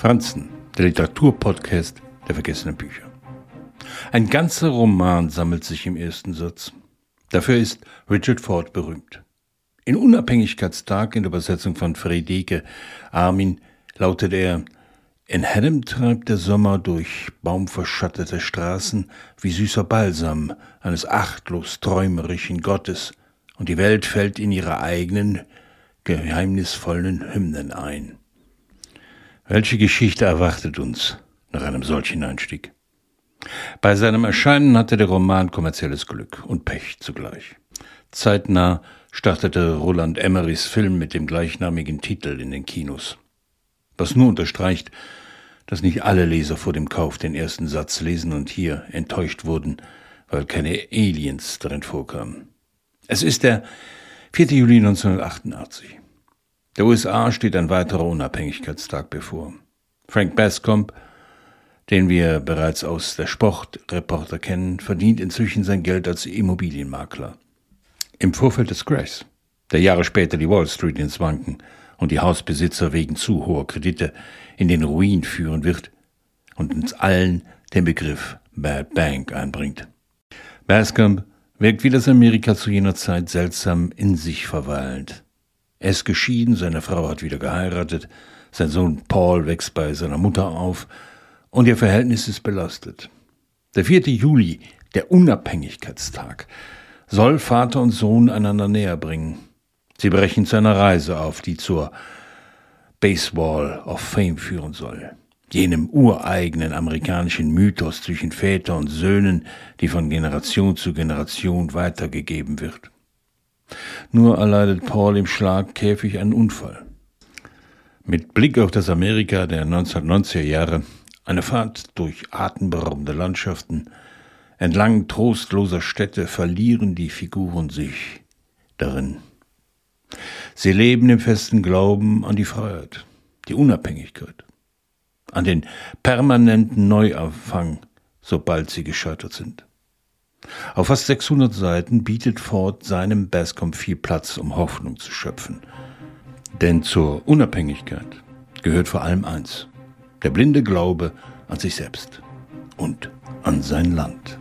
Franzen, der Literaturpodcast der vergessenen Bücher. Ein ganzer Roman sammelt sich im ersten Satz. Dafür ist Richard Ford berühmt. In Unabhängigkeitstag in der Übersetzung von Friedeke Armin lautet er In Haddam treibt der Sommer durch baumverschattete Straßen wie süßer Balsam eines achtlos träumerischen Gottes, und die Welt fällt in ihre eigenen, geheimnisvollen Hymnen ein. Welche Geschichte erwartet uns nach einem solchen Einstieg? Bei seinem Erscheinen hatte der Roman kommerzielles Glück und Pech zugleich. Zeitnah startete Roland Emerys Film mit dem gleichnamigen Titel in den Kinos. Was nur unterstreicht, dass nicht alle Leser vor dem Kauf den ersten Satz lesen und hier enttäuscht wurden, weil keine Aliens darin vorkamen. Es ist der 4. Juli 1988. Der USA steht ein weiterer Unabhängigkeitstag bevor. Frank Bascomb, den wir bereits aus der Sportreporter kennen, verdient inzwischen sein Geld als Immobilienmakler. Im Vorfeld des Crashs, der Jahre später die Wall Street ins Wanken und die Hausbesitzer wegen zu hoher Kredite in den Ruin führen wird und uns allen den Begriff Bad Bank einbringt. Bascomb wirkt wie das Amerika zu jener Zeit seltsam in sich verweilend. Er ist geschieden, seine Frau hat wieder geheiratet, sein Sohn Paul wächst bei seiner Mutter auf und ihr Verhältnis ist belastet. Der 4. Juli, der Unabhängigkeitstag, soll Vater und Sohn einander näher bringen. Sie brechen zu einer Reise auf, die zur Baseball of Fame führen soll jenem ureigenen amerikanischen Mythos zwischen Väter und Söhnen, die von Generation zu Generation weitergegeben wird. Nur erleidet Paul im Schlagkäfig einen Unfall. Mit Blick auf das Amerika der 1990er Jahre, eine Fahrt durch atemberaubende Landschaften, entlang trostloser Städte verlieren die Figuren sich darin. Sie leben im festen Glauben an die Freiheit, die Unabhängigkeit an den permanenten Neuanfang, sobald sie gescheitert sind. Auf fast 600 Seiten bietet Ford seinem Bascom viel Platz, um Hoffnung zu schöpfen. Denn zur Unabhängigkeit gehört vor allem eins, der blinde Glaube an sich selbst und an sein Land.